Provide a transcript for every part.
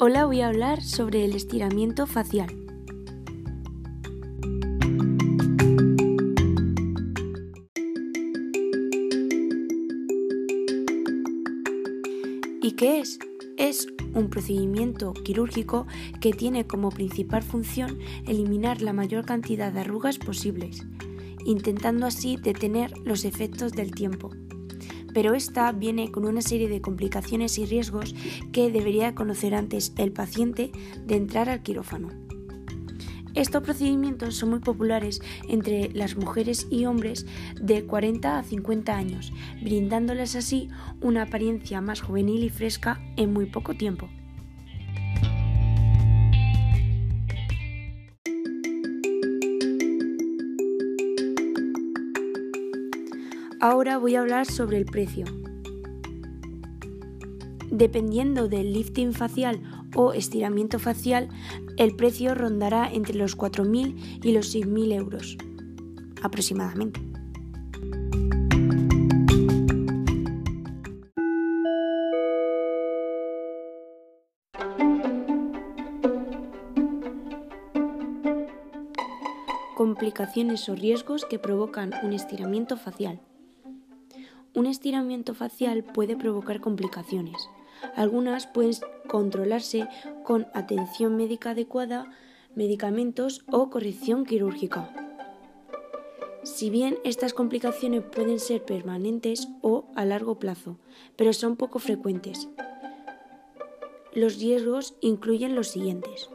Hola, voy a hablar sobre el estiramiento facial. ¿Y qué es? Es un procedimiento quirúrgico que tiene como principal función eliminar la mayor cantidad de arrugas posibles, intentando así detener los efectos del tiempo pero esta viene con una serie de complicaciones y riesgos que debería conocer antes el paciente de entrar al quirófano. Estos procedimientos son muy populares entre las mujeres y hombres de 40 a 50 años, brindándoles así una apariencia más juvenil y fresca en muy poco tiempo. Ahora voy a hablar sobre el precio. Dependiendo del lifting facial o estiramiento facial, el precio rondará entre los 4.000 y los 6.000 euros aproximadamente. Complicaciones o riesgos que provocan un estiramiento facial. Un estiramiento facial puede provocar complicaciones. Algunas pueden controlarse con atención médica adecuada, medicamentos o corrección quirúrgica. Si bien estas complicaciones pueden ser permanentes o a largo plazo, pero son poco frecuentes. Los riesgos incluyen los siguientes.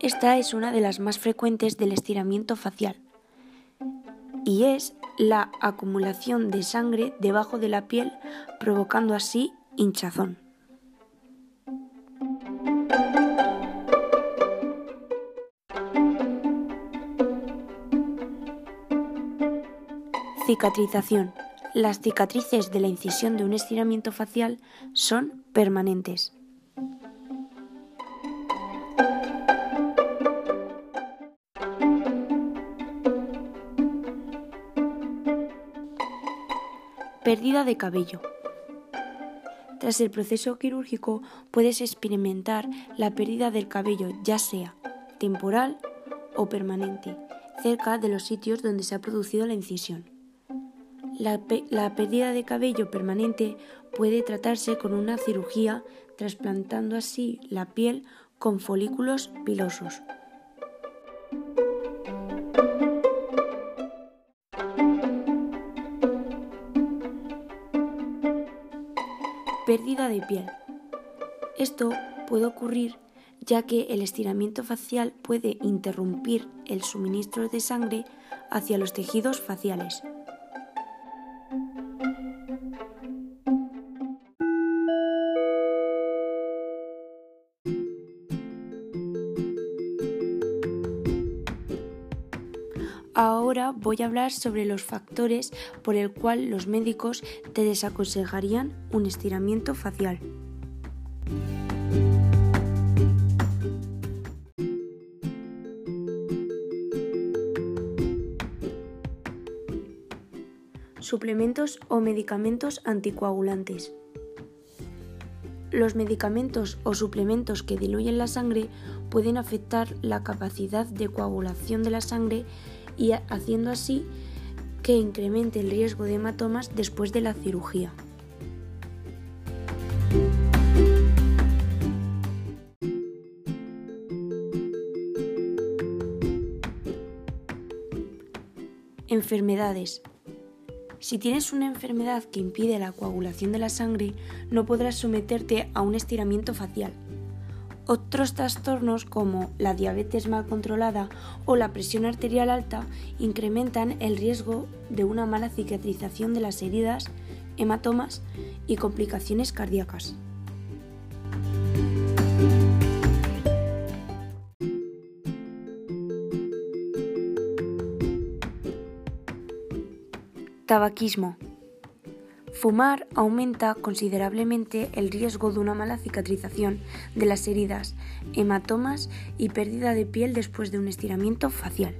Esta es una de las más frecuentes del estiramiento facial y es la acumulación de sangre debajo de la piel provocando así hinchazón. Cicatrización. Las cicatrices de la incisión de un estiramiento facial son permanentes. Pérdida de cabello. Tras el proceso quirúrgico puedes experimentar la pérdida del cabello ya sea temporal o permanente cerca de los sitios donde se ha producido la incisión. La, la, pérdida de cabello permanente puede tratarse con una cirugía trasplantando así la piel con folículos pilosos. Pérdida de piel. Esto puede ocurrir ya que el estiramiento facial puede interrumpir el suministro de sangre hacia los tejidos faciales. Ahora voy a hablar sobre los factores por el cual los médicos te desaconsejarían un estiramiento facial. Suplementos o medicamentos anticoagulantes. Los medicamentos o suplementos que diluyen la sangre pueden afectar la capacidad de coagulación de la sangre y haciendo así que incremente el riesgo de hematomas después de la cirugía. Enfermedades. Si tienes una enfermedad que impide la coagulación de la sangre, no podrás someterte a un estiramiento facial. Otros trastornos como la diabetes mal controlada o la presión arterial alta incrementan el riesgo de una mala cicatrización de las heridas, hematomas y complicaciones cardíacas. Tabaquismo. Fumar aumenta considerablemente el riesgo de una mala cicatrización de las heridas, hematomas y pérdida de piel después de un estiramiento facial.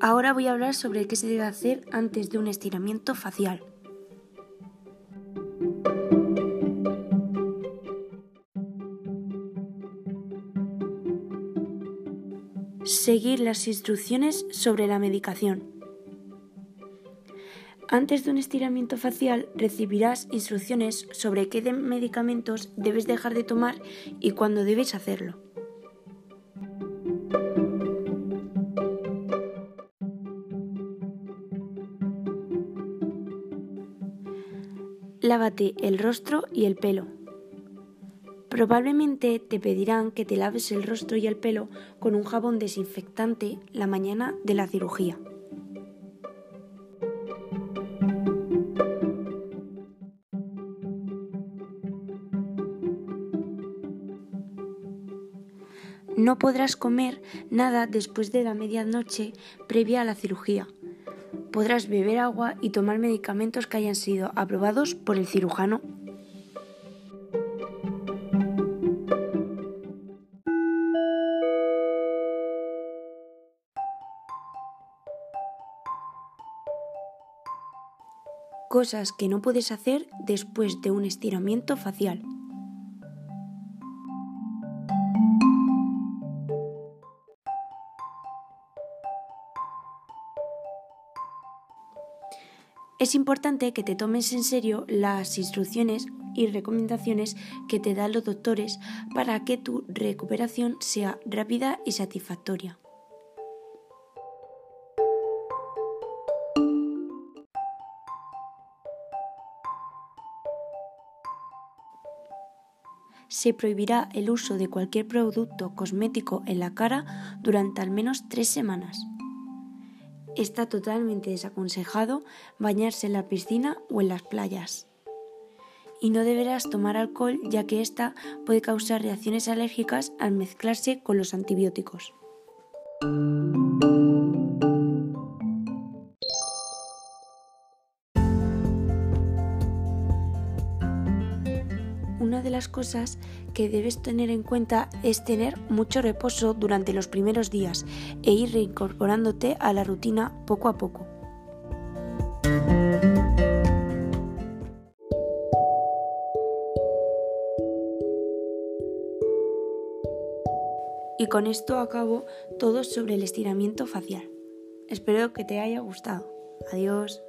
Ahora voy a hablar sobre qué se debe hacer antes de un estiramiento facial. Seguir las instrucciones sobre la medicación. Antes de un estiramiento facial recibirás instrucciones sobre qué medicamentos debes dejar de tomar y cuándo debes hacerlo. Lávate el rostro y el pelo. Probablemente te pedirán que te laves el rostro y el pelo con un jabón desinfectante la mañana de la cirugía. No podrás comer nada después de la medianoche previa a la cirugía podrás beber agua y tomar medicamentos que hayan sido aprobados por el cirujano. Cosas que no puedes hacer después de un estiramiento facial. Es importante que te tomes en serio las instrucciones y recomendaciones que te dan los doctores para que tu recuperación sea rápida y satisfactoria. Se prohibirá el uso de cualquier producto cosmético en la cara durante al menos tres semanas. Está totalmente desaconsejado bañarse en la piscina o en las playas. Y no deberás tomar alcohol ya que ésta puede causar reacciones alérgicas al mezclarse con los antibióticos. Las cosas que debes tener en cuenta es tener mucho reposo durante los primeros días e ir reincorporándote a la rutina poco a poco. Y con esto acabo todo sobre el estiramiento facial. Espero que te haya gustado. Adiós.